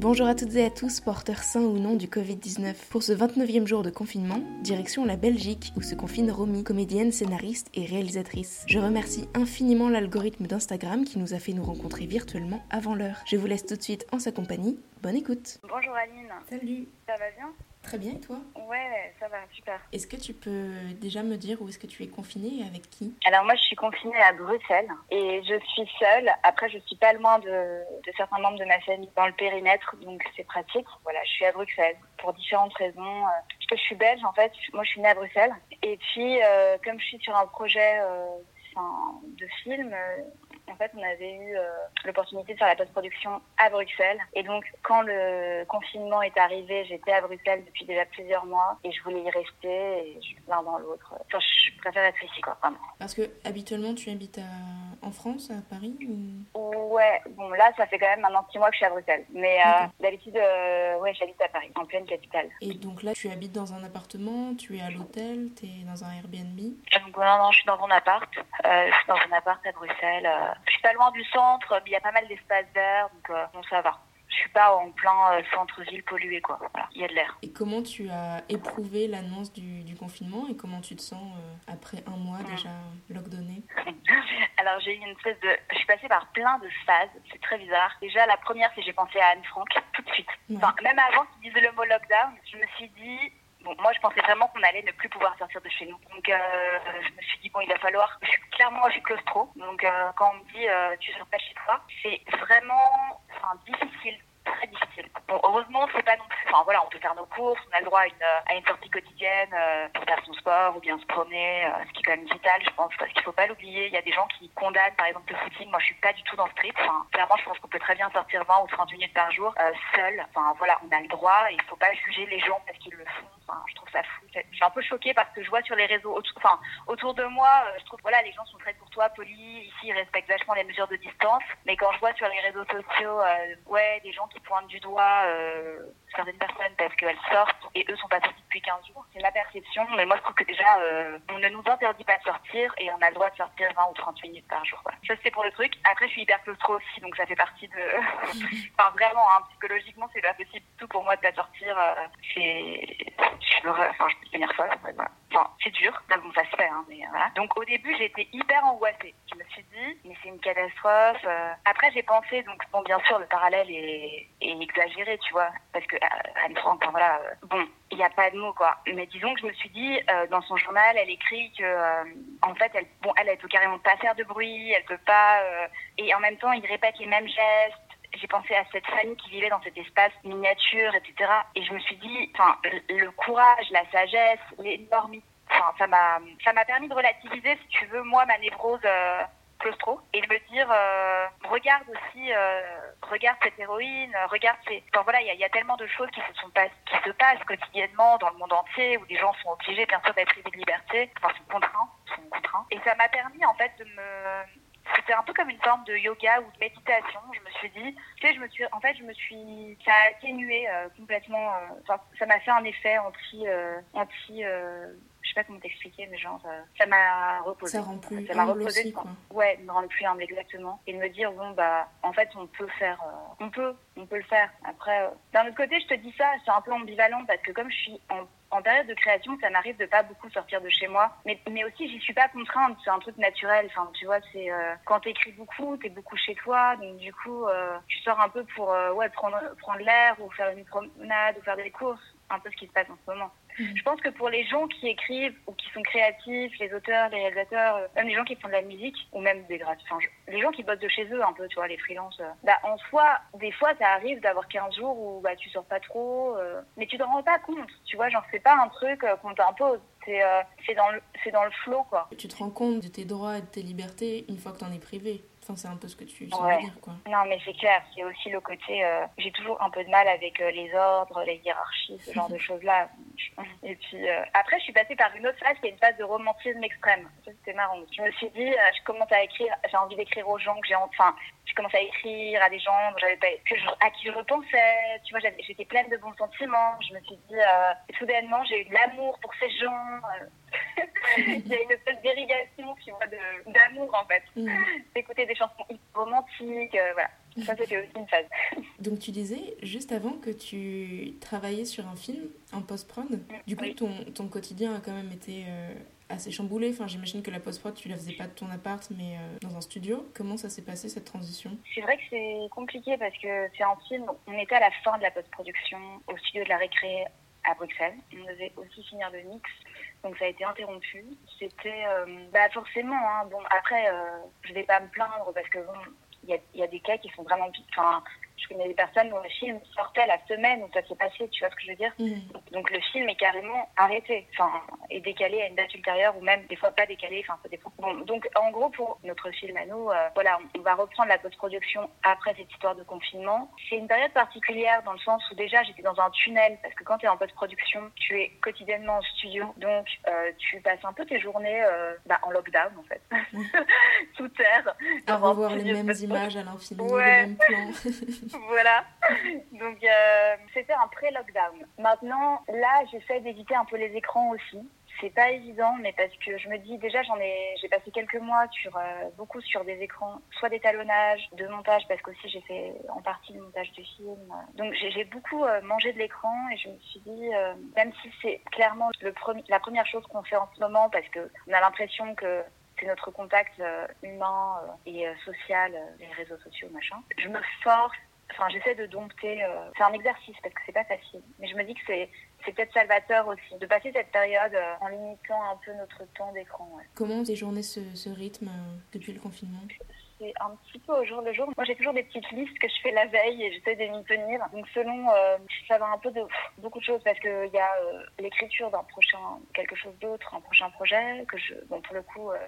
Bonjour à toutes et à tous, porteurs sains ou non du Covid-19. Pour ce 29e jour de confinement, direction la Belgique où se confine Romy, comédienne, scénariste et réalisatrice. Je remercie infiniment l'algorithme d'Instagram qui nous a fait nous rencontrer virtuellement avant l'heure. Je vous laisse tout de suite en sa compagnie. Bonne écoute. Bonjour Aline. Salut. Ça va bien? Très bien et toi Ouais, ça va, super. Est-ce que tu peux déjà me dire où est-ce que tu es confinée et avec qui? Alors moi je suis confinée à Bruxelles et je suis seule. Après je suis pas loin de, de certains membres de ma famille dans le périmètre donc c'est pratique. Voilà, je suis à Bruxelles pour différentes raisons. Euh, Parce que je suis belge en fait, moi je suis née à Bruxelles. Et puis euh, comme je suis sur un projet euh, de film, en fait, on avait eu euh, l'opportunité de faire la post-production à Bruxelles. Et donc, quand le confinement est arrivé, j'étais à Bruxelles depuis déjà plusieurs mois et je voulais y rester et l'un dans l'autre. Enfin, je préfère être ici, quoi, vraiment. Parce que habituellement tu habites à- en France, à Paris ou... Ouais, bon, là, ça fait quand même maintenant six mois que je suis à Bruxelles. Mais euh, d'habitude, euh, ouais, j'habite à Paris, en pleine capitale. Et donc là tu habites dans un appartement, tu es à l'hôtel, tu es dans un Airbnb? Donc, non, non, je suis dans mon appart. Euh, je suis dans un appart à Bruxelles. Je suis pas loin du centre, mais il y a pas mal d'espaces verts, donc euh, bon, ça va. Je suis pas en plein euh, centre-ville pollué, quoi. Voilà, il y a de l'air. Et comment tu as éprouvé l'annonce du, du confinement et comment tu te sens euh, après un mois déjà lockdowné Alors j'ai eu une espèce de... Je suis passée par plein de phases, c'est très bizarre. Déjà la première c'est que j'ai pensé à Anne Frank tout de suite. Ouais. Enfin, même avant qu'ils disent le mot lockdown, je me suis dit... Bon, moi je pensais vraiment qu'on allait ne plus pouvoir sortir de chez nous. Donc euh, je me suis dit bon il va falloir... Je suis, clairement je suis claustro. Donc euh, quand on me dit euh, tu sors pas chez toi, c'est vraiment enfin, difficile. Très difficile. Bon, heureusement, c'est pas non plus. Enfin voilà, on peut faire nos courses, on a le droit à une, à une sortie quotidienne euh, pour faire son sport ou bien se promener, euh, ce qui est quand même vital, je pense, parce qu'il faut pas l'oublier. Il y a des gens qui condamnent, par exemple, le footing. Moi, je suis pas du tout dans le street. Enfin, clairement, je pense qu'on peut très bien sortir 20 ou 30 minutes par jour euh, seul. Enfin voilà, on a le droit et il faut pas juger les gens parce qu'ils le font. Je trouve ça fou. Je suis un peu choquée parce que je vois sur les réseaux, autour, enfin, autour de moi, euh, je trouve voilà, les gens sont très courtois, polis. Ici, ils respectent vachement les mesures de distance. Mais quand je vois sur les réseaux sociaux, euh, ouais, des gens qui pointent du doigt euh, certaines personnes parce qu'elles sortent et eux sont pas sortis depuis 15 jours, c'est ma perception. Mais moi, je trouve que déjà, on ne nous interdit pas de sortir et on a le droit de sortir 20 ou 30 minutes par jour. Voilà. Ça, c'est pour le truc. Après, je suis hyper claustro aussi, donc ça fait partie de. enfin, vraiment, hein, psychologiquement, c'est pas possible tout pour moi de pas sortir. Re- Enfin, je peux devenir folle. Enfin, c'est dur, là, bon, ça se fait, hein, mais euh, voilà. Donc, au début, j'étais hyper angoissée. Je me suis dit, mais c'est une catastrophe. euh. Après, j'ai pensé, donc, bon, bien sûr, le parallèle est, exagéré, tu vois, parce que euh, Anne Frank, enfin, voilà, euh, bon, il n'y a pas de mots, quoi. Mais disons que je me suis dit, dans son journal, elle écrit que, en fait, elle, bon, elle, elle peut carrément pas faire de bruit, elle peut pas, et en même temps, il répète les mêmes gestes. J'ai pensé à cette famille qui vivait dans cet espace miniature, etc. Et je me suis dit, enfin, le- courage, la sagesse, l'énormité, enfin, ça m'a, ça m'a permis de relativiser, si tu veux, moi, ma névrose euh, claustro, et de me dire, euh, regarde aussi, euh, regarde cette héroïne, regarde ces, enfin voilà, il y, y a tellement de choses qui se sont pas, qui se passent quotidiennement dans le monde entier, où des gens sont obligés, bien sûr, d'être privés de liberté, enfin, sont contraints, sont contraints. Et ça m'a permis, en fait, de me, c'était un peu comme une forme de yoga ou de méditation. Je me suis dit, tu sais, je me suis, en fait, je me suis, ça a atténué euh, complètement. euh, ça m'a fait un effet anti, euh, anti, euh, sais pas comment t'expliquer, mais genre, euh, ça m'a reposé. Ça rend plus Ça m'a reposé. aussi, quoi. Ouais, me rendre plus humble exactement, et de me dire bon bah, en fait, on peut faire, euh, on peut, on peut le faire. Après, euh, d'un autre côté, je te dis ça, c'est un peu ambivalent parce que comme je suis en en période de création, ça m'arrive de pas beaucoup sortir de chez moi, mais, mais aussi j'y suis pas contrainte, c'est un truc naturel. Enfin, tu vois, c'est euh, quand t'écris beaucoup, t'es beaucoup chez toi, donc du coup, euh, tu sors un peu pour euh, ouais prendre prendre l'air ou faire une promenade ou faire des courses, un peu ce qui se passe en ce moment. Mhm. Je pense que pour les gens qui écrivent ou qui sont créatifs, les auteurs, les réalisateurs, euh, même les gens qui font de la musique ou même des graphistes, enfin, les gens qui bossent de chez eux un peu, tu vois, les freelances, euh, bah en soi, des fois ça arrive d'avoir 15 jours où bah tu sors pas trop, euh, mais tu t'en rends pas compte, tu vois, genre c'est pas un truc qu'on t'impose, c'est euh, c'est dans le c'est dans le flow quoi. Tu te rends compte de tes droits et de tes libertés une fois que t'en es privé. Enfin, c'est un peu ce que tu Ouais. dire, quoi. Non, mais c'est clair, c'est aussi le côté. euh, J'ai toujours un peu de mal avec euh, les ordres, les hiérarchies, ce genre de choses-là. Et puis euh, après, je suis passée par une autre phase qui est une phase de romantisme extrême. Ça, c'était marrant. Je me suis dit, euh, je commence à écrire, j'ai envie d'écrire aux gens que j'ai. Enfin, je commence à écrire à des gens dont j'avais pas, que je, à qui je repensais. Tu vois, j'étais pleine de bons sentiments. Je me suis dit, euh, soudainement, j'ai eu de l'amour pour ces gens. Il y a une espèce d'irrigation, tu vois, de- d'amour en fait Mhm. d'écouter des chansons hyper romantiques, voilà. Ça, c'était aussi une phase. Donc, tu disais juste avant que tu travaillais sur un film en post-prod. Du coup, ton, ton, quotidien a quand même été euh, assez chamboulé. Enfin, j'imagine que la post-prod, tu la faisais pas de ton appart, mais euh, dans un studio. Comment ça s'est passé cette transition? C'est vrai que c'est compliqué parce que c'est un film. On était à la fin de la post-production au studio de la récré à Bruxelles. On devait aussi finir le mix, donc ça a été interrompu. C'était, euh, bah forcément, hein, bon après, euh, je vais pas me plaindre parce que bon, a, y a, des cas qui sont vraiment, enfin, je connais des personnes dont le film sortait la semaine où ça s'est passé, tu vois ce que je veux dire mmh. Donc le film est carrément arrêté, enfin, est décalé à une date ultérieure ou même des fois pas décalé, enfin ça dépend. Bon, donc en gros pour notre film à nous, euh, voilà, on va reprendre la post-production après cette histoire de confinement. C'est une période particulière dans le sens où déjà j'étais dans un tunnel parce que quand tu es en post-production, tu es quotidiennement en studio, donc euh, tu passes un peu tes journées euh, bah, en lockdown en fait, mmh. sous terre. À revoir les mêmes images à l'infini, ouais. les mêmes plans. voilà. Donc euh, c'était un pré-lockdown. Maintenant, là, j'essaie d'éviter un peu les écrans aussi. C'est pas évident, mais parce que je me dis déjà j'en ai, j'ai passé quelques mois sur euh, beaucoup sur des écrans, soit d'étalonnage, de montage, parce qu'aussi j'ai fait en partie le montage du film. Donc j'ai beaucoup euh, mangé de l'écran et je me suis dit, euh, même si c'est clairement le premier, la première chose qu'on fait en ce moment, parce que on a l'impression que c'est notre contact humain et social, les réseaux sociaux, machin. Je me force Enfin, j'essaie de dompter. Euh, c'est un exercice parce que c'est pas facile. Mais je me dis que c'est c'est peut-être salvateur aussi de passer cette période euh, en limitant un peu notre temps d'écran. Comment tes journées ce, ce rythme euh, depuis le confinement? C'est un petit peu au jour le jour. Moi, j'ai toujours des petites listes que je fais la veille et j'essaie de m'y tenir. Donc, selon, euh, ça va un peu de beaucoup de choses parce qu'il y a euh, l'écriture d'un prochain, quelque chose d'autre, un prochain projet que je, bon, pour le coup, euh,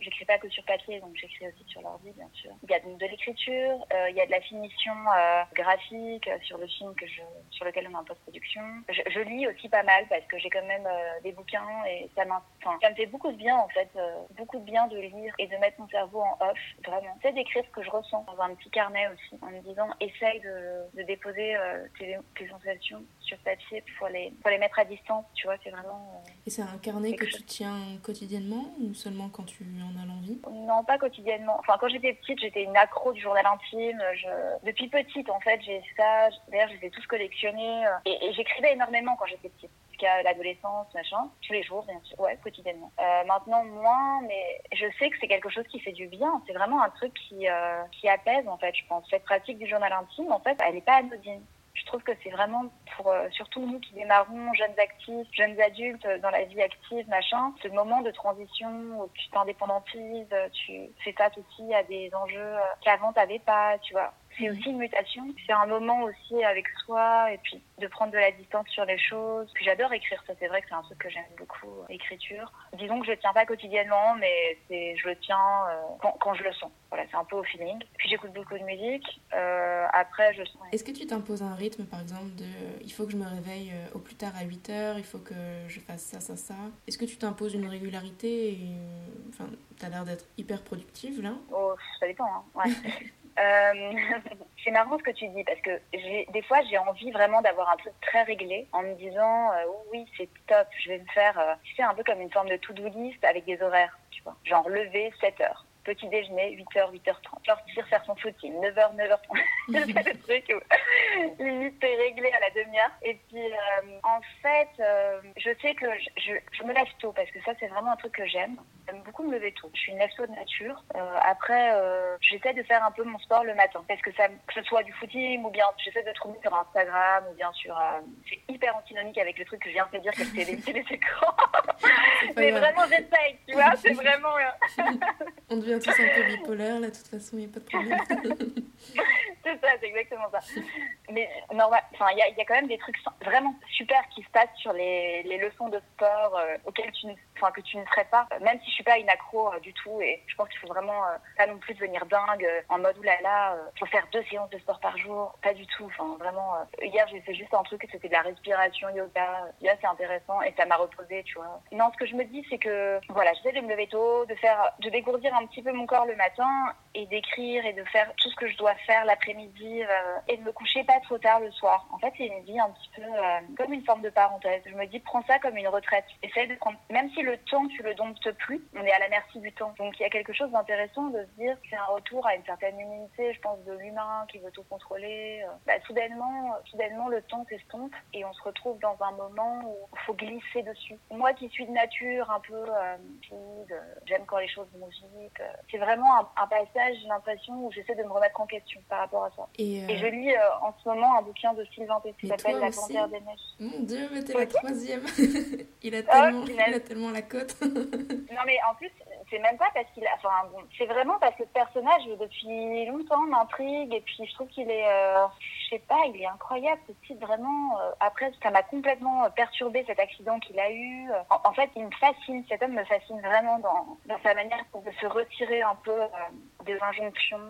j'écris pas que sur papier, donc j'écris aussi sur l'ordi, bien sûr. Il y a de, de l'écriture, euh, il y a de la finition euh, graphique sur le film que je, sur lequel on est en post-production. Je, je, lis aussi pas mal parce que j'ai quand même des bouquins et ça, ça me fait beaucoup de bien, en fait, beaucoup de bien de lire et de mettre mon cerveau en off, vraiment j'essaie d'écrire ce que je ressens dans un petit carnet aussi, en me disant essaye de, de déposer euh, tes, tes, sensations sur papier pour les, pour les mettre à distance, tu vois, c'est vraiment... Euh, Et c'est un carnet que chose. tu tiens quotidiennement ou seulement quand tu en as l'envie? Non, pas quotidiennement. Enfin, quand j'étais petite, j'étais une accro du journal intime. Je... Depuis petite, en fait, j'ai ça. D'ailleurs, je les ai tous collectionnés. Euh, et, et j'écrivais énormément quand j'étais petite jusqu'à l'adolescence, machin, tous les jours, bien sûr, ouais, quotidiennement. Euh, maintenant, moins, mais je sais que c'est quelque chose qui fait du bien. C'est vraiment un truc qui, euh, qui apaise, en fait, je pense. Cette pratique du journal intime, en fait, elle n'est pas anodine. Je trouve que c'est vraiment pour euh, surtout nous qui démarrons, jeunes actifs, jeunes adultes dans la vie active, machin, ce moment de transition où tu t'indépendantises, tu fais face aussi à des enjeux qu'avant t'avais pas, tu vois c'est aussi une mutation. C'est un moment aussi avec soi et puis de prendre de la distance sur les choses. Puis j'adore écrire, ça c'est vrai que c'est un truc que j'aime beaucoup, l'écriture. Disons que je le tiens pas quotidiennement, mais c'est, je le tiens euh, quand, quand, je le sens. Voilà, c'est un peu au feeling. Puis j'écoute beaucoup de musique. Euh, après, je sens. Est-ce que tu t'imposes un rythme, par exemple, de il faut que je me réveille euh, au plus tard à 8 heures, il faut que je fasse ça, ça, ça? Est-ce que tu t'imposes une régularité et... Enfin, t'as l'air d'être hyper productive là? Oh, ça dépend, hein. ouais. Euh, c'est marrant ce que tu dis parce que des fois j'ai envie vraiment d'avoir un truc très réglé en me disant euh, oh, oui c'est top je vais me faire euh, tu sais un peu comme une forme de to-do list avec des horaires tu vois. Genre lever 7 heures petit déjeuner 8h 8h30 sortir faire son footing 9h 9h30 c'est le truc où limite t'es réglé à la demi-heure. Et puis euh, en fait euh, je sais que je, je, je, me lève tôt parce que ça c'est vraiment un truc que j'aime. J'aime beaucoup me lever tôt. Je suis une lève tôt de nature. Euh, après euh, j'essaie de faire un peu mon sport le matin parce que ça que ce soit du footing ou bien j'essaie de trouver sur Instagram ou bien sur euh, c'est hyper antinomique avec le truc que je viens de te dire que c'est d'éviter les écrans mais vraiment j'essaye tu vois c'est vraiment on devient tous un peu bipolaire là de toute façon il n'y a pas de problème. C'est ça, c'est exactement ça. Mais normal, enfin, il y a, y a, quand même des trucs vraiment super qui se passent sur les, les leçons de sport euh, auxquelles tu, enfin, que tu ne serais pas. Même si je suis pas une accro euh, du tout, et je pense qu'il faut vraiment euh, pas non plus devenir dingue en mode oulala, faut faire deux séances de sport par jour. Pas du tout. Enfin, vraiment. hier, j'ai fait juste un truc, c'était de la respiration yoga. Là, c'est intéressant et ça m'a reposé, tu vois. Non, ce que je me dis, c'est que voilà, j'essaie de me lever tôt, de faire, de dégourdir un petit peu mon corps le matin et d'écrire et de faire tout ce que je dois faire l'après l'après-midi et de me coucher pas trop tard le soir. En fait, c'est une vie un petit peu comme une forme de parenthèse. Je me dis, prends ça comme une retraite. Essaye de prendre, même si le temps, tu le domptes plus, on est à la merci du temps. Donc, il y a quelque chose d'intéressant de se dire c'est un retour à une certaine immunité, je pense, de l'humain qui veut tout contrôler. Bah, soudainement, soudainement, le temps s'estompe et on se retrouve dans un moment où il faut glisser dessus. Moi qui suis de nature un peu euh, j'aime quand les choses vont vite, euh, c'est vraiment un, passage, j'ai l'impression, où j'essaie de me remettre en question par rapport à ça. Et, euh, je lis en ce moment un bouquin de Sylvain Tesson qui s'appelle La Panthère des Neiges. Mon Dieu, mais t'es la troisième il, a tellement, il a tellement la cote Non mais en plus, c'est même pas parce qu'il a... Enfin bon, c'est vraiment parce que le personnage, depuis longtemps, m'intrigue et puis je trouve qu'il est... je sais pas, il est incroyable ce type vraiment. après, ça m'a complètement perturbé cet accident qu'il a eu. En, fait, il me fascine, cet homme me fascine vraiment dans, dans sa manière de se retirer un peu euh, des injonctions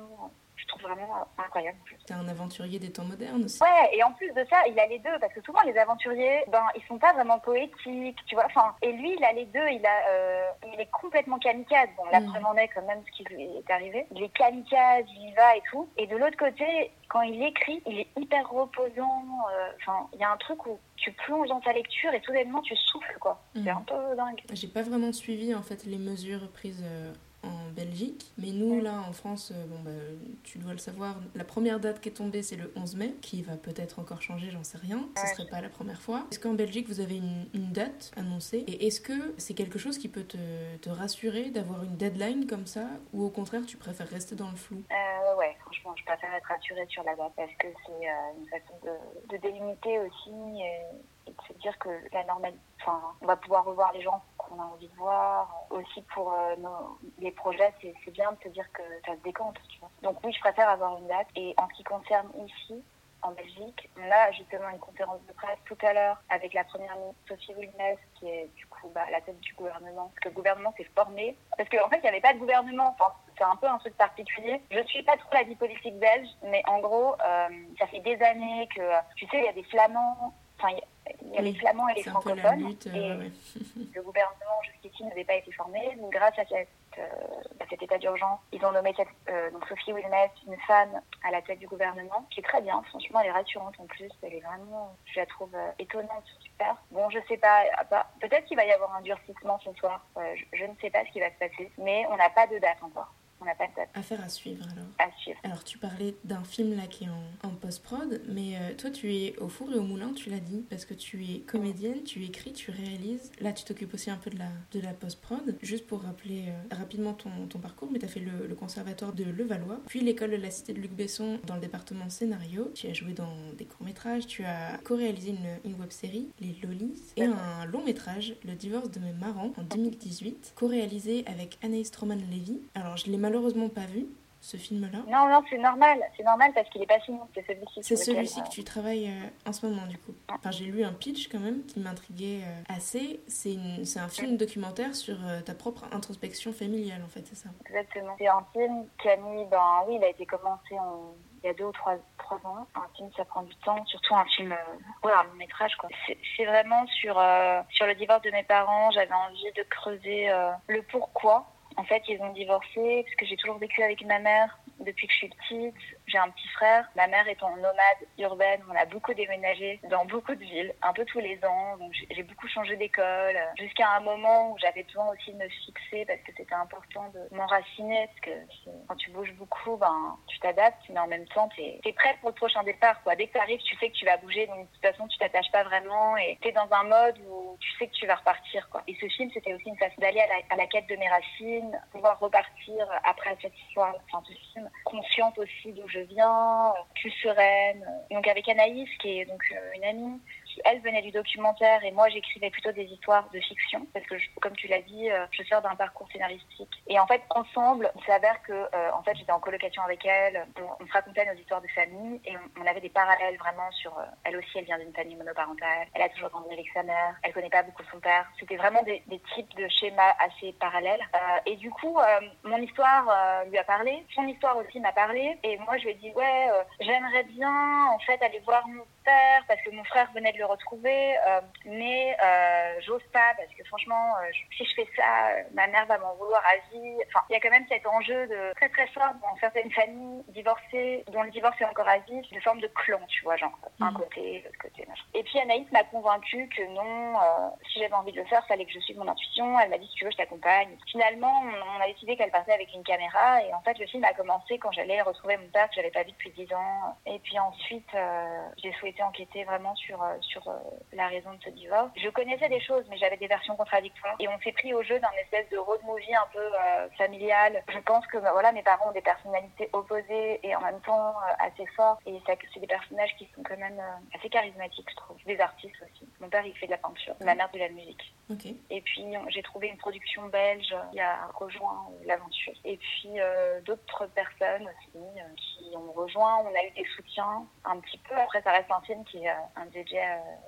je trouve vraiment euh, incroyable. C'est un aventurier des temps modernes aussi. Ouais, et en plus de ça, il a les deux, parce que souvent les aventuriers, ben, ils sont pas vraiment poétiques, tu vois. Enfin, et lui, il a les deux, il a, euh, il est complètement kamikaze. Bon, la mm. preuve en est quand même ce qui lui est arrivé. Il est kamikaze, il y va et tout. Et de l'autre côté, quand il écrit, il est hyper reposant. Euh, enfin, il y a un truc où tu plonges dans ta lecture et soudainement tu souffles, quoi. C'est mm. un peu dingue. J'ai pas vraiment suivi en fait les mesures prises en Belgique. Mais nous, là, en France, euh, bon, bah, tu dois le savoir, la première date qui est tombée, c'est le 11 mai, qui va peut-être encore changer, j'en sais rien. Ce serait pas la première fois. Est-ce qu'en Belgique, vous avez une, date annoncée? Et est-ce que c'est quelque chose qui peut te, te rassurer d'avoir une deadline comme ça? Ou au contraire, tu préfères rester dans le flou? Euh, Ouais, franchement, je préfère être rassurée sur la date parce que c'est euh, une façon de, de délimiter aussi et, de se dire que la normalité, enfin, on va pouvoir revoir les gens qu'on a envie de voir. Aussi pour euh, nos, les projets, c'est bien de se dire que ça se décompte. Tu vois. Donc oui, je préfère avoir une date. Et en ce qui concerne ici, en Belgique. On a justement une conférence de presse tout à l'heure avec la première ministre Sophie Wilmès, qui est du coup bah, la tête du gouvernement. Parce que le gouvernement s'est formé. Parce qu'en fait, il n'y avait pas de gouvernement. C'est un peu un truc particulier. Je ne suis pas trop la vie politique belge, mais en gros, euh, ça fait des années que, tu sais, il y a des flamands. Enfin, il y a les flamands et les francophones. Lutte, euh, et le gouvernement jusqu'ici n'avait pas été formé. Donc, grâce à cette, euh, cet état d'urgence, ils ont nommé euh, donc Sophie Wilmès, une femme à la tête du gouvernement, qui est très bien. Franchement, elle est rassurante en plus. Elle est vraiment, je la trouve étonnante, super. Bon, je sais pas, ah, peut-être qu'il va y avoir un durcissement ce soir. Je, je ne sais pas ce qui va se passer, mais on n'a pas de date encore on n'a pas de Affaire à suivre alors. À suivre. Alors tu parlais d'un film là qui est en, post-prod, mais euh, toi tu es au four et au moulin, tu l'as dit, parce que tu es comédienne, tu écris, tu réalises. Là tu t'occupes aussi un peu de la, de la post-prod. Juste pour rappeler euh, rapidement ton, ton, parcours, mais tu as fait le, conservatoire de Levallois, puis l'école de la Cité de Luc Besson dans le département scénario. Tu as joué dans des courts-métrages, tu as co-réalisé une, une web-série, Les Lollies, et un long-métrage, Le divorce de mes marrants, en 2018, co-réalisé avec Anaïs Stroman-Levy. Alors je l'ai malheureusement pas vu, ce film-là. Non, non, c'est normal. C'est normal parce qu'il est pas fini. C'est celui-ci. C'est celui-ci que tu travailles euh, en ce moment, du coup. Enfin, j'ai lu un pitch quand même qui m'intriguait euh, assez. C'est un film documentaire sur euh, ta propre introspection familiale, en fait, c'est ça Exactement. C'est un film qui a mis, ben oui, il a été commencé en il y a deux ou trois, trois ans. Un film, ça prend du temps, surtout un film, ouais, un long métrage, quoi. C'est vraiment sur, sur le divorce de mes parents. J'avais envie de creuser le pourquoi en fait, ils ont divorcé parce que j'ai toujours vécu avec ma mère depuis que je suis petite. J'ai un petit frère. Ma mère étant nomade urbaine, on a beaucoup déménagé dans beaucoup de villes, un peu tous les ans. Donc j'ai beaucoup changé d'école jusqu'à un moment où j'avais besoin aussi de me fixer parce que c'était important de m'enraciner parce que quand tu bouges beaucoup, ben tu t'adaptes, mais en même temps tu es, prêt pour le prochain départ. Quoi. Dès que tu arrives, tu sais que tu vas bouger, donc de toute façon tu t'attaches pas vraiment et tu es dans un mode où tu sais que tu vas repartir. Quoi. Et ce film, c'était aussi une façon d'aller à la quête de mes racines, pouvoir repartir après cette histoire, enfin ce film, consciente aussi d'où je viens, plus sereine. Donc avec Anaïs, qui est donc euh, une amie, elle venait du documentaire et moi j'écrivais plutôt des histoires de fiction parce que comme tu l'as dit, euh, je sors d'un parcours scénaristique. Et en fait ensemble, il s'avère que euh, en fait j'étais en colocation avec elle, on, se racontait nos histoires de famille et on, avait des parallèles vraiment sur euh, elle aussi elle vient d'une famille monoparentale, elle a toujours grandi avec sa mère, elle connaît pas beaucoup son père. C'était vraiment des, des, types de schémas assez parallèles. et du coup mon histoire lui a parlé, son histoire aussi m'a parlé et moi je lui ai dit ouais j'aimerais bien en fait aller voir mon père parce que mon frère venait de le retrouver, euh, mais euh, j'ose pas parce que franchement, si je fais ça, ma mère va m'en vouloir à vie. Enfin, il y a quand même cet enjeu de très très fort dans certaines familles divorcées, dont le divorce est encore à vie, de forme de clan, tu vois, genre un mhm. côté, l'autre côté, machin. Et puis Anaïs m'a convaincue que non, si j'avais envie de le faire, fallait que je suive mon intuition. Elle m'a dit si tu veux, je t'accompagne. Finalement, on a décidé qu'elle partait avec une caméra et en fait, le film a commencé quand j'allais retrouver mon père que j'avais pas vu depuis 10 ans. Et puis ensuite, j'ai souhaité enquêter vraiment sur sur la raison de ce divorce. Je connaissais des choses, mais j'avais des versions contradictoires. Et on s'est pris au jeu d'un espèce de road movie un peu euh, familial. Je pense que bah, voilà, mes parents ont des personnalités opposées et en même temps euh, assez fortes. Et c'est des personnages qui sont quand même euh, assez charismatiques, je trouve. Des artistes aussi. Mon père, il fait de la peinture. Ma mère, de la musique. Et puis, j'ai trouvé une production belge qui a rejoint l'aventure. Et puis, d'autres personnes aussi qui ont rejoint. On a eu des soutiens un petit peu. Après, ça reste un qui est un DJ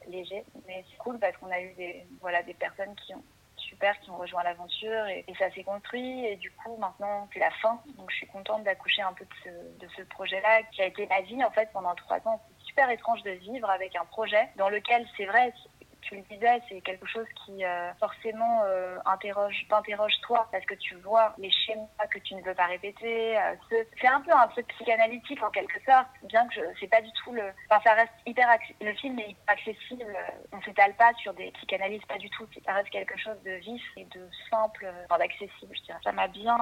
léger. Mais c'est cool parce qu'on a eu des, voilà, des personnes qui ont super qui ont rejoint l'aventure et, ça s'est construit. Et du coup maintenant c'est la fin. Donc je suis contente d'accoucher un peu de ce, de ce projet-là qui a été ma vie en fait pendant trois ans. C'est super étrange de vivre avec un projet dans lequel c'est vrai tu le disais, c'est quelque chose qui euh, forcément euh, interroge, t'interroge toi, parce que tu vois les schémas que tu ne veux pas répéter. Euh, c'est un peu un truc psychanalytique en quelque sorte, bien que je c'est pas du tout le. Enfin, ça reste hyper. Le film est hyper accessible. On s'étale pas sur des psychanalystes, pas du tout. Ça reste quelque chose de vif et de simple, enfin, d'accessible, je dirais. Ça m'a bien.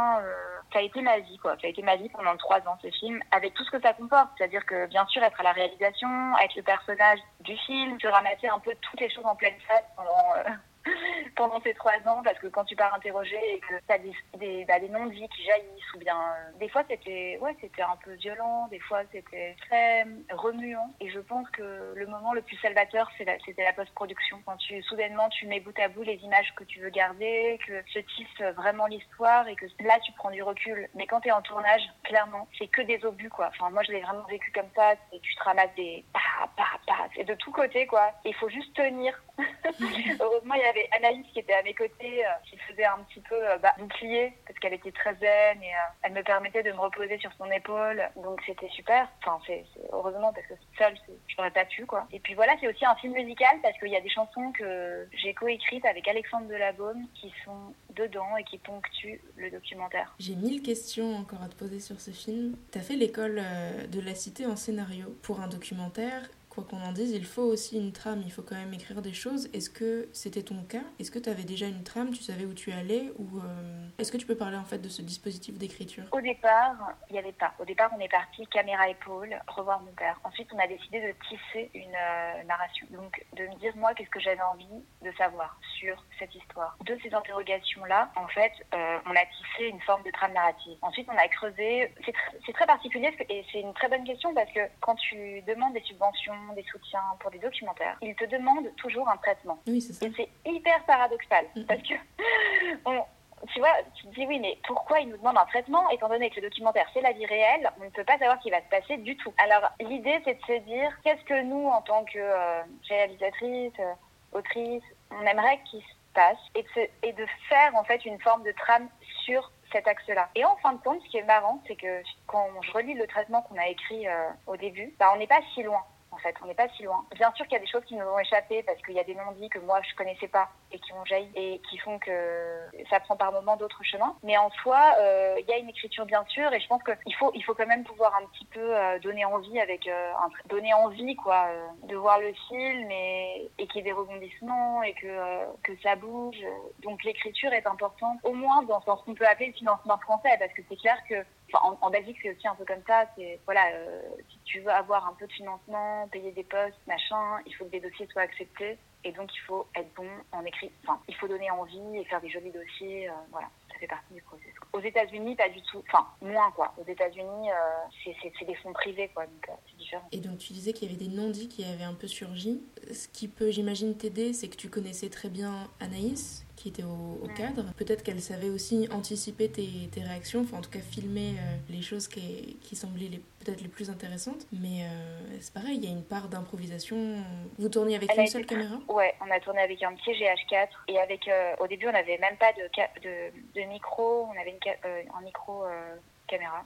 ça a été ma vie, quoi. Ça a été ma vie pendant trois ans, ce film, avec tout ce que ça comporte. C'est-à-dire que, bien sûr, être à la réalisation, être le personnage du film, se ramasser un peu toutes les choses en pleine face pendant, euh, pendant ces trois ans parce que quand tu pars interroger et que tu as des, des, bah, noms de vie qui jaillissent ou bien euh, des fois c'était ouais c'était un peu violent des fois c'était très remuant. Et je pense que le moment le plus salvateur c'était la, post-production. Quand tu soudainement tu mets bout à bout les images que tu veux garder que se tisse vraiment l'histoire et que là tu prends du recul. Mais quand tu es en tournage clairement c'est que des obus quoi. Enfin moi je l'ai vraiment vécu comme ça. Et tu te ramasses des pa pa pa c'est de tous côtés quoi. Il faut juste tenir. Heureusement il y a avait Anaïs qui était à mes côtés, euh, qui faisait un petit peu euh, bah, bouclier, parce qu'elle était très zen et euh, elle me permettait de me reposer sur son épaule. Donc c'était super. Enfin, c'est heureusement parce que seule, je n'aurais pas pu, quoi. Et puis voilà, c'est aussi un film musical parce qu'il y a des chansons que j'ai coécrites avec Alexandre Delabaume qui sont dedans et qui ponctuent le documentaire. J'ai mille questions encore à te poser sur ce film. Tu as fait l'école de la cité en scénario pour un documentaire quoi qu'on en dise, il faut aussi une trame, il faut quand même écrire des choses. Est-ce que c'était ton cas? Est-ce que tu avais déjà une trame, tu savais où tu allais? Ou euh, est-ce que tu peux parler en fait de ce dispositif d'écriture? Au départ, il n'y avait pas. Au départ, on est parti caméra épaule, revoir mon père. Ensuite, on a décidé de tisser une euh, narration. Donc de me dire moi qu'est-ce que j'avais envie de savoir sur cette histoire? De ces interrogations-là, en fait, euh, on a tissé une forme de trame narrative. Ensuite, on a creusé. C'est très particulier et c'est une très bonne question parce que quand tu demandes des subventions des soutiens pour des documentaires, ils te demandent toujours un traitement. Oui, c'est ça. Et c'est hyper paradoxal parce que tu vois, tu te dis oui, mais pourquoi ils nous demandent un traitement étant donné que le documentaire c'est la vie réelle, on ne peut pas savoir ce qui va se passer du tout. Alors l'idée c'est de se dire qu'est-ce que nous en tant que euh, réalisatrice, euh, autrice, on aimerait qu'il se passe et de, et de faire en fait une forme de trame sur cet axe-là. Et en fin de compte, ce qui est marrant, c'est que quand je relis le traitement qu'on a écrit euh, au début, bah, on n'est pas si loin en fait. On n'est pas si loin. Bien sûr qu'il y a des choses qui nous ont échappé parce qu'il y a des non-dits que moi je connaissais pas et qui ont jailli et qui font que ça prend par moments d'autres chemins. Mais en soi, euh, il y a une écriture bien sûr et je pense qu'il faut, il faut quand même pouvoir un petit peu euh, donner envie avec euh, donner envie quoi de voir le film et, et qu'il y ait des rebondissements et que, que ça bouge. Donc l'écriture est importante, au moins dans, dans ce qu'on peut appeler le financement français parce que c'est clair que en, Belgique, c'est aussi un peu comme ça. C'est voilà, euh, si tu veux avoir un peu de financement, payer des postes, machin, il faut que des dossiers soient acceptés. Et donc, il faut être bon en écrit. Enfin, il faut donner envie et faire des jolis dossiers. Euh, voilà, ça fait partie du processus. Aux États-Unis, pas du tout. Enfin, moins quoi. Aux États-Unis, euh, c'est des fonds privés quoi. Donc, c'est différent. Et donc, tu disais qu'il y avait des non-dits qui avaient un peu surgi. Ce qui peut, j'imagine, t'aider, c'est que tu connaissais très bien Anaïs, qui était au, cadre. Peut-être qu'elle savait aussi anticiper tes, tes, réactions, enfin en tout cas filmer euh, les choses qui, qui semblaient peut-être les plus intéressantes. Mais euh, c'est pareil, il y a une part d'improvisation. Vous tournez avec une seule caméra? Ouais, on a tourné avec un petit GH4 et avec euh, au début on n'avait même pas de, de, de, micro, on avait une, un micro caméra.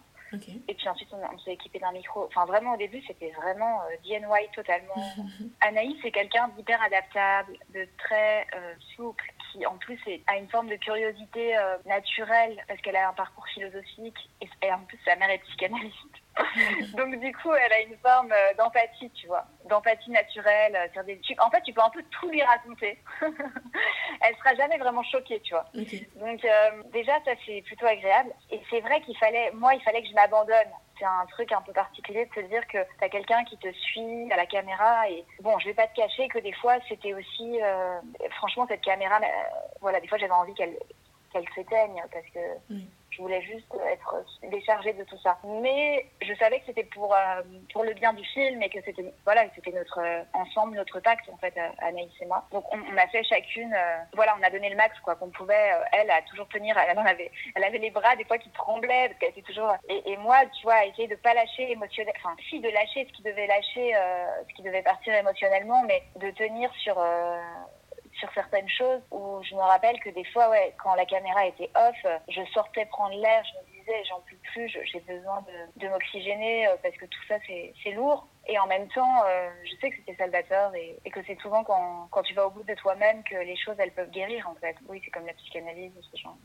Et puis ensuite, on, s'est équipé d'un micro. Enfin, vraiment, au début, c'était vraiment euh, DNY totalement. Anaïs, c'est quelqu'un d'hyper adaptable, de très euh, souple, qui en plus a une forme de curiosité euh, naturelle, parce qu'elle a un parcours philosophique, et, et en plus, sa mère est psychanalyste. Donc du coup, elle a une forme euh, d'empathie, tu vois, d'empathie naturelle. Euh, des... En fait, tu peux un peu tout lui raconter. elle sera jamais vraiment choquée, tu vois. Donc euh, déjà, ça c'est plutôt agréable. Et c'est vrai qu'il fallait, moi, il fallait que je m'abandonne c'est un truc un peu particulier de se dire que tu as quelqu'un qui te suit à la caméra et bon je vais pas te cacher que des fois c'était aussi franchement cette caméra voilà des fois j'avais envie qu'elle qu'elle s'éteigne parce que je voulais juste être déchargée de tout ça. Mais je savais que c'était pour, euh, pour le bien du film et que c'était voilà, notre euh, ensemble, notre pacte en fait, euh, Anaïs et moi. Donc on, a fait chacune, voilà, on a donné le max quoi qu'on pouvait. elle a toujours tenir, elle avait, elle avait les bras des fois qui tremblaient parce qu'elle était toujours. Et, et, moi, tu vois, essayer de pas lâcher émotionnellement, enfin si de lâcher ce qui devait lâcher, ce qui devait partir émotionnellement, mais de tenir sur sur certaines choses où je me rappelle que des fois, ouais, quand la caméra était off, je sortais prendre l'air, je me disais, j'en peux plus, j'ai besoin de, m'oxygéner euh, parce que tout ça, c'est lourd. Et en même temps, euh, je sais que c'était salvateur et, et, que c'est souvent quand, quand tu vas au bout de toi-même que les choses, elles peuvent guérir, en fait. Oui, c'est comme la psychanalyse ou ce genre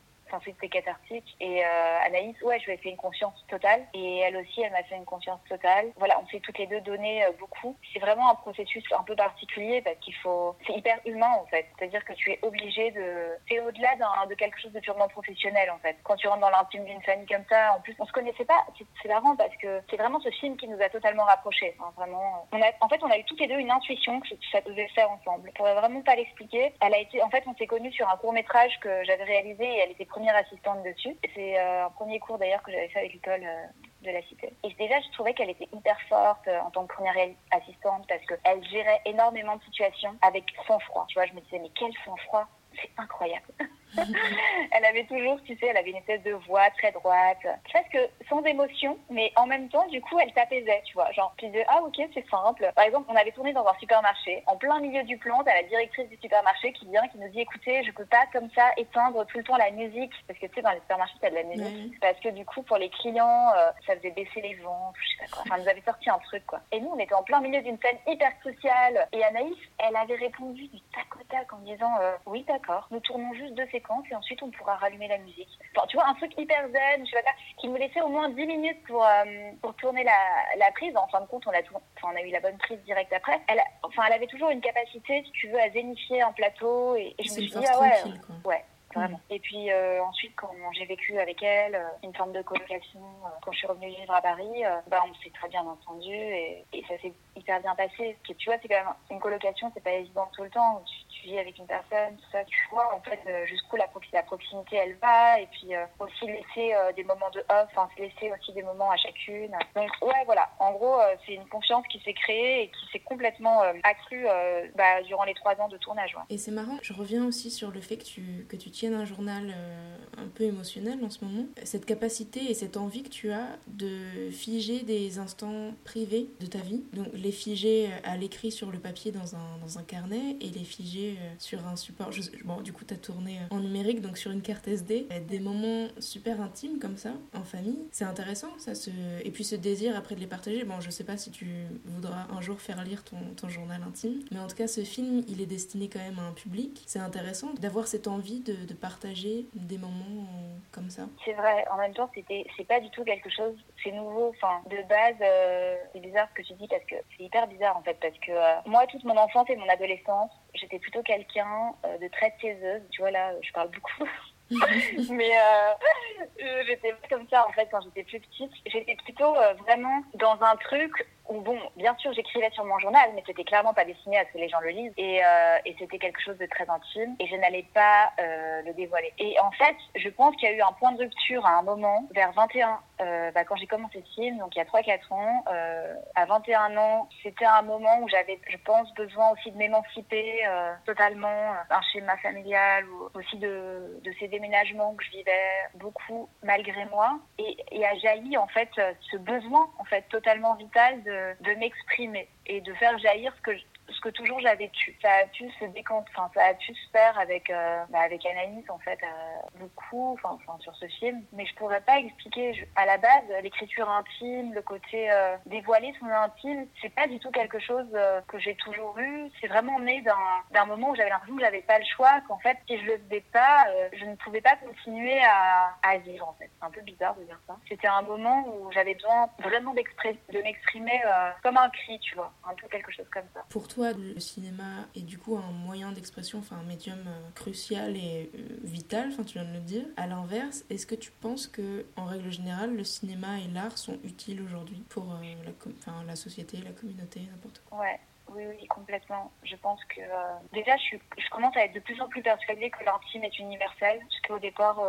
c'était cathartique. Et euh, Anaïs, ouais, je lui ai fait une confiance totale. Et elle aussi, elle m'a fait une confiance totale. Voilà, on s'est toutes les deux donné euh, beaucoup. C'est vraiment un processus un peu particulier parce qu'il faut. C'est hyper humain en fait. C'est-à-dire que tu es obligé de. C'est au-delà de quelque chose de purement professionnel en fait. Quand tu rentres dans l'intime d'une famille comme ça, en plus, on se connaissait pas. C'est marrant parce que c'est vraiment ce film qui nous a totalement rapprochés. Hein, vraiment. On a, en fait, on a eu toutes les deux une intuition que ça devait faire ensemble. Je pourrais vraiment pas l'expliquer. Elle a été. En fait, on s'est connus sur un court métrage que j'avais réalisé et elle était première assistante dessus. C'est euh, un premier cours d'ailleurs que j'avais fait avec l'école euh, de la cité. Et déjà, je trouvais qu'elle était hyper forte euh, en tant que première assistante parce qu'elle gérait énormément de situations avec sang-froid. Tu vois, je me disais, mais quel sang-froid C'est incroyable. elle avait toujours, tu sais, elle avait une espèce de voix très droite, presque sans émotion, mais en même temps, du coup, elle t'apaisait, tu vois. Genre, puis de, ah ok, c'est simple. Par exemple, on avait tourné dans un supermarché. En plein milieu du plan, t'as la directrice du supermarché qui vient, qui nous dit, écoutez, je peux pas comme ça éteindre tout le temps la musique, parce que tu sais, dans les supermarchés, t'as de la musique. Parce que du coup, pour les clients, euh, ça faisait baisser les ventes, je sais pas quoi. Enfin, nous avait sorti un truc, quoi. Et nous, on était en plein milieu d'une scène hyper cruciale. Et Anaïs, elle avait répondu du tac au tac en disant, euh, oui, d'accord, nous tournons juste deux séquences et ensuite on pourra rallumer la musique. tu vois, un truc hyper zen, je sais pas, qui nous laissait au moins 10 minutes pour, euh, pour tourner la, la, prise. En fin de compte, on a, enfin, on a eu la bonne prise direct après. Elle, enfin, elle avait toujours une capacité, si tu veux, à zénifier un plateau et, je me suis dit, ah ouais, ouais. Et puis euh, ensuite, quand j'ai vécu avec elle, euh, une forme de colocation, quand je suis revenue vivre à Paris, bah, on s'est très bien entendu et, ça s'est hyper bien passé. Parce que tu vois, c'est quand même une colocation, c'est pas évident tout le temps vis avec une personne, tout ça, tu vois en fait euh, jusqu'où la, proximité elle va, et puis euh, aussi laisser euh, des moments de off, enfin se laisser aussi des moments à chacune. Donc ouais, voilà, en gros, c'est une confiance qui s'est créée et qui s'est complètement accrue bah, durant les trois ans de tournage. Et c'est marrant, je reviens aussi sur le fait que tu, que tu tiennes un journal un peu émotionnel en ce moment. Cette capacité et cette envie que tu as de figer des instants privés de ta vie, donc les figer à l'écrit sur le papier dans un, dans un carnet et les figer euh, sur un support. bon, du coup, tu as tourné euh, en numérique, donc sur une carte SD. Des moments super intimes comme ça, en famille. C'est intéressant, ça. Se... Et puis ce désir après de les partager. Bon, je sais pas si tu voudras un jour faire lire ton, ton journal intime, mais en tout cas, ce film, il est destiné quand même à un public. C'est intéressant d'avoir cette envie de, partager des moments euh, comme ça. C'est vrai, en même temps, c'était, c'est pas du tout quelque chose, c'est nouveau. Enfin, de base, c'est bizarre ce que tu dis parce que c'est hyper bizarre en fait, parce que moi, toute mon enfance et mon adolescence, j'étais plutôt quelqu'un euh, de très taiseuse. Tu vois, là, je parle beaucoup. mais euh, euh, j'étais comme ça en fait quand j'étais plus petite. J'étais plutôt vraiment dans un truc bon, bien sûr j'écrivais sur mon journal, mais c'était clairement pas destiné à ce que les gens le lisent et, et c'était quelque chose de très intime et je n'allais pas le dévoiler. Et en fait, je pense qu'il y a eu un point de rupture à un moment vers 21 euh, bah, quand j'ai commencé ce film, donc il y a 3-4 ans, euh, à 21 ans, c'était un moment où j'avais, je pense, besoin aussi de m'émanciper euh, totalement d'un schéma familial ou aussi de, de, ces déménagements que je vivais beaucoup malgré moi. Et, et a jailli en fait ce besoin en fait totalement vital de, de m'exprimer et de faire jaillir ce que ce que toujours j'avais tu. Ça a pu se décanter, enfin, ça a pu se faire avec, euh, bah, avec Anaïs, en fait, euh, beaucoup, enfin, sur ce film. Mais je pourrais pas expliquer, à la base, l'écriture intime, le côté euh, dévoiler son intime, c'est pas du tout quelque chose que j'ai toujours eu. C'est vraiment né d'un moment où j'avais l'impression que j'avais pas le choix, qu'en fait, si je le faisais pas, je ne pouvais pas continuer à, à vivre, en fait. C'est un peu bizarre de dire ça. C'était un moment où j'avais besoin vraiment de m'exprimer comme un cri, tu vois, un peu quelque chose comme ça. Pour toi, le cinéma est du coup un moyen d'expression, enfin un médium euh, crucial et euh, vital, enfin tu viens de le dire. À l'inverse, est-ce que tu penses que, en règle générale, le cinéma et l'art sont utiles aujourd'hui pour euh, la, la société, la communauté, n'importe quoi? Ouais. Oui, oui, complètement. Je pense que déjà, je, je, commence à être de plus en plus persuadée que l'intime est universel, parce qu'au départ,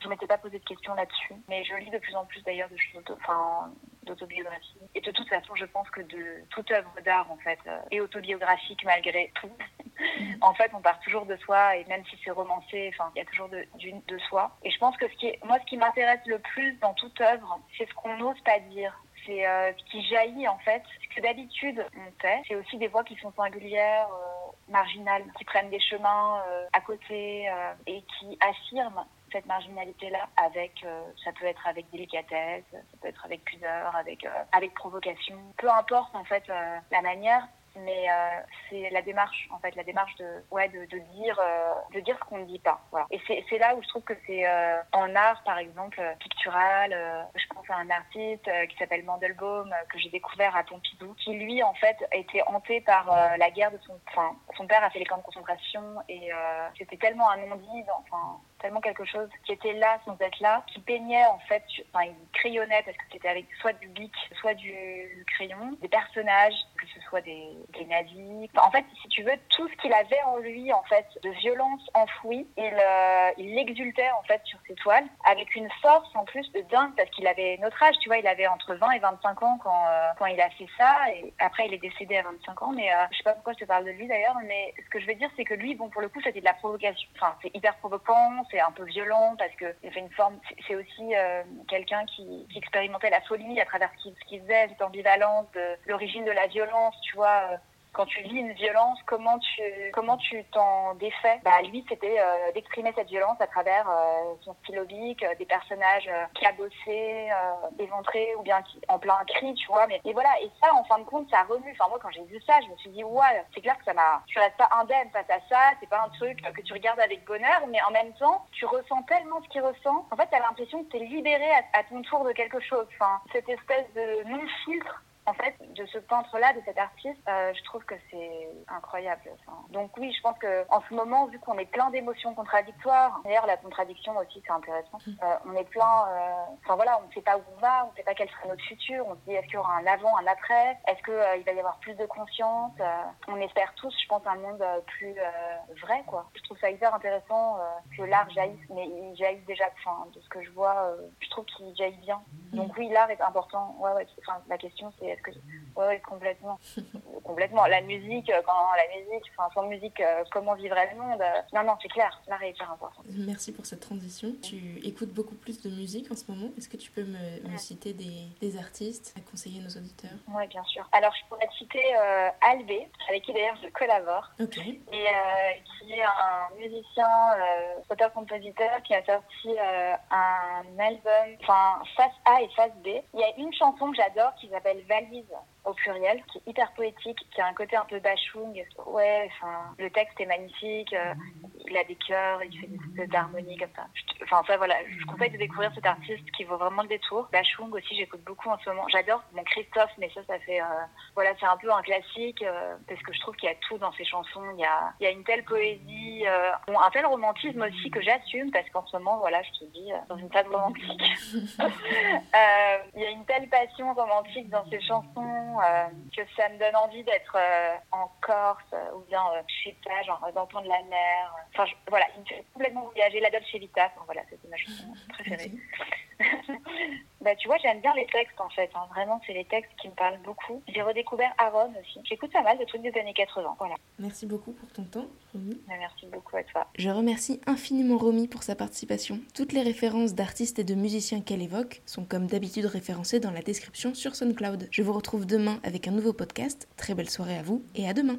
je ne m'étais pas posé de questions là-dessus. Mais je lis de plus en plus d'ailleurs de choses, enfin, d'autobiographie. Et de toute façon, je pense que de toute œuvre d'art, en fait, euh, est autobiographique malgré tout. en fait, on part toujours de soi, et même si c'est romancé, enfin, il y a toujours de, de soi. Et je pense que ce qui est, moi, ce qui m'intéresse le plus dans toute œuvre, c'est ce qu'on n'ose pas dire. C'est euh, qui jaillit, en fait. Ce que d'habitude, on fait. C'est aussi des voix qui sont singulières, euh, marginales, qui prennent des chemins à côté et qui affirment cette marginalité-là avec, euh, ça peut être avec délicatesse, ça peut être avec pudeur, avec, euh, avec provocation. Peu importe en fait euh, la manière, mais euh, c'est la démarche en fait la démarche de ouais de, de dire euh, de dire ce qu'on ne dit pas voilà et c'est là où je trouve que c'est euh, en art par exemple pictural je pense à un artiste qui s'appelle Mandelbaum que j'ai découvert à Pompidou qui lui en fait été hanté par la guerre de son enfin son père a fait les camps de concentration et c'était tellement un non-dit enfin tellement quelque chose qui était là sans être là qui peignait en fait enfin il crayonnait parce que c'était avec soit du bic soit du crayon des personnages que ce soit des des nazis. en fait, si tu veux, tout ce qu'il avait en lui, en fait, de violence enfouie, il, euh, il l'exultait, en fait, sur ses toiles, avec une force, en plus, de dingue, parce qu'il avait notre âge, tu vois, il avait entre 20 et 25 ans quand, euh, quand il a fait ça, et après, il est décédé à 25 ans, mais euh, je sais pas pourquoi je te parle de lui, d'ailleurs, mais ce que je veux dire, c'est que lui, bon, pour le coup, c'était de la provocation. Enfin, c'est hyper provocant, c'est un peu violent, parce que c'est aussi quelqu'un qui, expérimentait la folie à travers ce qu'il faisait, cette ambivalence l'origine de la violence, tu vois, quand tu vis une violence, comment tu comment tu t'en défais? Bah lui, c'était euh, d'exprimer cette violence à travers euh, son stylobique, euh, des personnages cabossés, éventrés ou bien en plein cri, tu vois. Mais et voilà, et ça, en fin de compte, ça remue. Enfin moi, quand j'ai vu ça, je me suis dit ouais, c'est clair que ça m'a. Tu restes pas indemne face à ça. C'est pas un truc que tu regardes avec bonheur, mais en même temps, tu ressens tellement ce qu'il ressent. En fait, t'as l'impression que t'es libéré à, à ton tour de quelque chose. Enfin, cette espèce de non filtre en fait, de ce peintre-là, de cet artiste, euh, je trouve que c'est incroyable. donc oui, je pense que en ce moment, vu qu'on est plein d'émotions contradictoires, d'ailleurs la contradiction aussi c'est intéressant. Mm. Euh, on est plein, euh, enfin voilà, on ne sait pas où on va, on ne sait pas quel sera notre futur. On se dit est-ce qu'il y aura un avant, un après Est-ce qu'il va y avoir plus de conscience On espère tous, je pense, un monde plus vrai, quoi. Je trouve ça hyper intéressant que l'art jaillisse, mais il jaillit déjà, enfin, de ce que je vois, je trouve qu'il jaillit bien. Donc oui, l'art est important. Ouais, ouais. la question c'est que oui, complètement. complètement. La musique, euh, quand la musique, enfin, sans musique, euh, comment vivrait le monde euh, Non, non, c'est clair, l'art est hyper important. Merci pour cette transition. Tu écoutes beaucoup plus de musique en ce moment. Est-ce que tu peux me, citer des, des, artistes à conseiller nos auditeurs? Oui, bien sûr. Alors, je pourrais te citer euh, Albé, avec qui d'ailleurs je collabore. Ok. Et qui est un musicien, auteur-compositeur, qui a sorti un album, enfin, face A et face B. Il y a une chanson que j'adore qui s'appelle Val au pluriel, qui est hyper poétique, qui a un côté un peu bachung. Ouais, enfin, le texte est magnifique, euh, il a des chœurs, il fait des espèces d'harmonie comme ça. Enfin, ça, voilà, je conseille de découvrir cet artiste qui vaut vraiment le détour. Bachung aussi, j'écoute beaucoup en ce moment. J'adore mon Christophe, mais ça, ça fait, euh, voilà, c'est un peu un classique, euh, parce que je trouve qu'il y a tout dans ses chansons. Il y a, il y a une telle poésie, un tel romantisme aussi que j'assume, parce qu'en ce moment, voilà, je te dis, dans une phase romantique. il y a une telle passion romantique dans ses chansons, euh, que ça me donne envie d'être euh, en Corse euh, ou bien, je sais pas, genre d'entendre la mer. Enfin, voilà, il me fait complètement voyager. La Dolce Vita, enfin, voilà, c'était ma chanson préférée. Bah, tu vois, j'aime bien les textes en fait. Hein. Vraiment, c'est les textes qui me parlent beaucoup. J'ai redécouvert Aaron aussi. J'écoute pas mal de trucs des années 80. Voilà. Merci beaucoup pour ton temps, Romy. Bah, merci beaucoup à toi. Je remercie infiniment Romy pour sa participation. Toutes les références d'artistes et de musiciens qu'elle évoque sont comme d'habitude référencées dans la description sur SoundCloud. Je vous retrouve demain avec un nouveau podcast. Très belle soirée à vous et à demain.